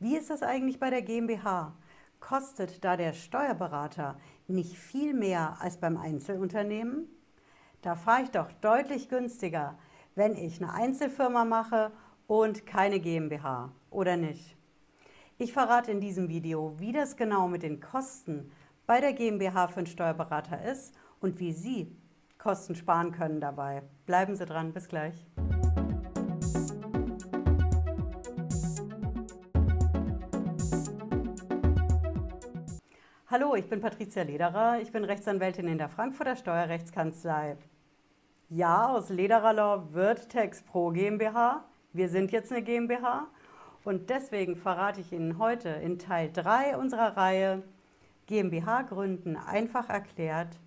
Wie ist das eigentlich bei der GmbH? Kostet da der Steuerberater nicht viel mehr als beim Einzelunternehmen? Da fahre ich doch deutlich günstiger, wenn ich eine Einzelfirma mache und keine GmbH, oder nicht? Ich verrate in diesem Video, wie das genau mit den Kosten bei der GmbH für einen Steuerberater ist und wie Sie Kosten sparen können dabei. Bleiben Sie dran, bis gleich. Hallo, ich bin Patricia Lederer. Ich bin Rechtsanwältin in der Frankfurter Steuerrechtskanzlei. Ja, aus Lederer Law wird Tex Pro GmbH. Wir sind jetzt eine GmbH und deswegen verrate ich Ihnen heute in Teil 3 unserer Reihe GmbH gründen einfach erklärt,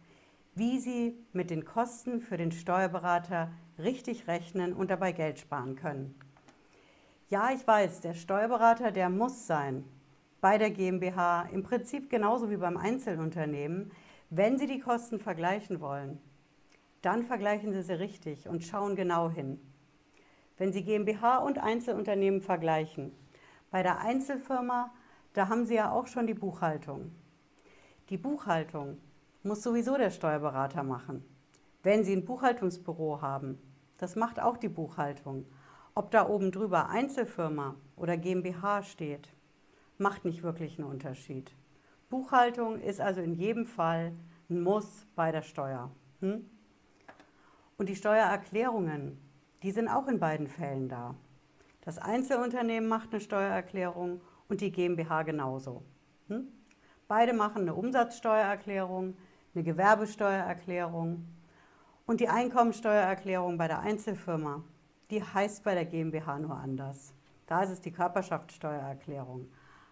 wie Sie mit den Kosten für den Steuerberater richtig rechnen und dabei Geld sparen können. Ja, ich weiß, der Steuerberater, der muss sein bei der GmbH im Prinzip genauso wie beim Einzelunternehmen. Wenn Sie die Kosten vergleichen wollen, dann vergleichen Sie sie richtig und schauen genau hin. Wenn Sie GmbH und Einzelunternehmen vergleichen, bei der Einzelfirma, da haben Sie ja auch schon die Buchhaltung. Die Buchhaltung muss sowieso der Steuerberater machen. Wenn Sie ein Buchhaltungsbüro haben, das macht auch die Buchhaltung. Ob da oben drüber Einzelfirma oder GmbH steht, macht nicht wirklich einen Unterschied. Buchhaltung ist also in jedem Fall ein Muss bei der Steuer. Hm? Und die Steuererklärungen, die sind auch in beiden Fällen da. Das Einzelunternehmen macht eine Steuererklärung und die GmbH genauso. Hm? Beide machen eine Umsatzsteuererklärung, eine Gewerbesteuererklärung und die Einkommensteuererklärung bei der Einzelfirma, die heißt bei der GmbH nur anders. Da ist es die Körperschaftssteuererklärung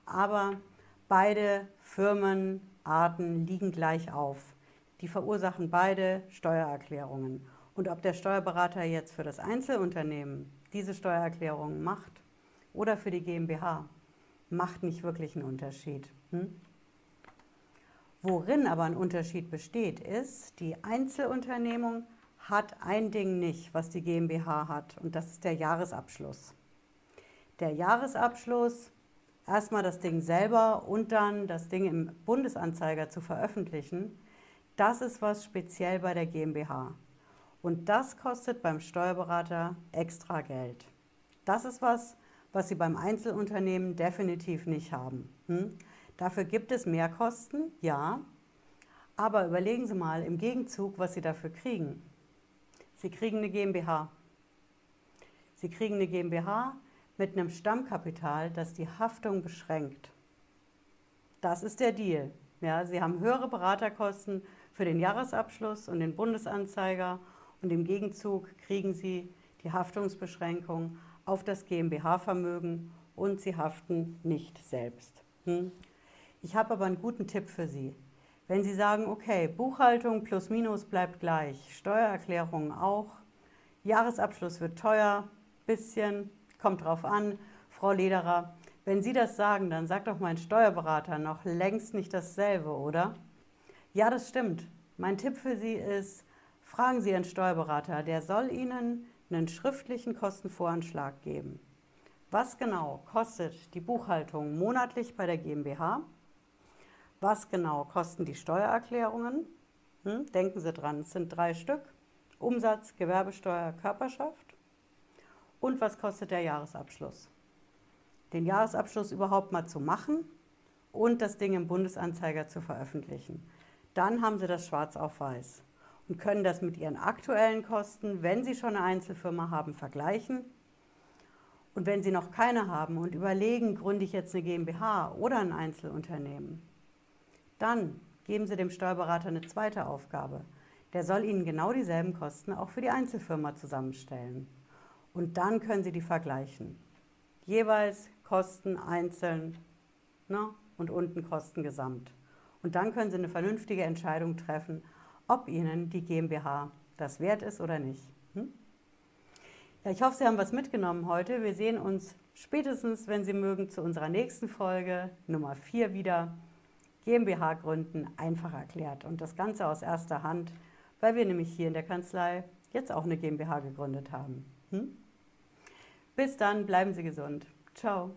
aber beide Firmenarten liegen gleich auf. Die verursachen beide Steuererklärungen. Und ob der Steuerberater jetzt für das Einzelunternehmen diese Steuererklärung macht oder für die GmbH, macht nicht wirklich einen Unterschied. Hm? Worin aber ein Unterschied besteht, ist, die Einzelunternehmung hat ein Ding nicht, was die GmbH hat, und das ist der Jahresabschluss. Der Jahresabschluss erstmal das Ding selber und dann das Ding im Bundesanzeiger zu veröffentlichen, das ist was speziell bei der GmbH. Und das kostet beim Steuerberater extra Geld. Das ist was, was Sie beim Einzelunternehmen definitiv nicht haben. Hm? Dafür gibt es Mehrkosten, ja, aber überlegen Sie mal im Gegenzug, was Sie dafür kriegen. Sie kriegen eine GmbH. Sie kriegen eine GmbH, mit einem Stammkapital, das die Haftung beschränkt. Das ist der Deal. Ja, Sie haben höhere Beraterkosten für den Jahresabschluss und den Bundesanzeiger und im Gegenzug kriegen Sie die Haftungsbeschränkung auf das GmbH-Vermögen und Sie haften nicht selbst. Hm? Ich habe aber einen guten Tipp für Sie. Wenn Sie sagen, okay, Buchhaltung plus minus bleibt gleich, Steuererklärung auch, Jahresabschluss wird teuer, bisschen, kommt drauf an. Frau Lederer, wenn Sie das sagen, dann sagt doch mein Steuerberater noch längst nicht dasselbe, oder? Ja, das stimmt. Mein Tipp für Sie ist, fragen Sie Ihren Steuerberater, der soll Ihnen einen schriftlichen Kostenvoranschlag geben. Was genau kostet die Buchhaltung monatlich bei der GmbH? Was genau kosten die Steuererklärungen? Hm, denken Sie dran, es sind drei Stück. Umsatz, Gewerbesteuer, Körperschaft und was kostet der Jahresabschluss. Den Jahresabschluss überhaupt mal zu machen und das Ding im Bundesanzeiger zu veröffentlichen. Dann haben Sie das schwarz auf weiß und können das mit Ihren aktuellen Kosten, wenn Sie schon eine Einzelfirma haben, vergleichen. Und wenn Sie noch keine haben und überlegen, gründe ich jetzt eine GmbH oder ein Einzelunternehmen, dann geben Sie dem Steuerberater eine zweite Aufgabe. Der soll Ihnen genau dieselben Kosten auch für die Einzelfirma zusammenstellen und dann können Sie die vergleichen. Jeweils Kosten einzeln ne, und unten Kosten gesamt. Und dann können Sie eine vernünftige Entscheidung treffen, ob Ihnen die GmbH das wert ist oder nicht. Hm? Ja, ich hoffe, Sie haben was mitgenommen heute. Wir sehen uns spätestens, wenn Sie mögen, zu unserer nächsten Folge Nummer 4 wieder. GmbH gründen einfach erklärt und das Ganze aus erster Hand, weil wir nämlich hier in der Kanzlei jetzt auch eine GmbH gegründet haben. Hm? Bis dann, bleiben Sie gesund. Ciao.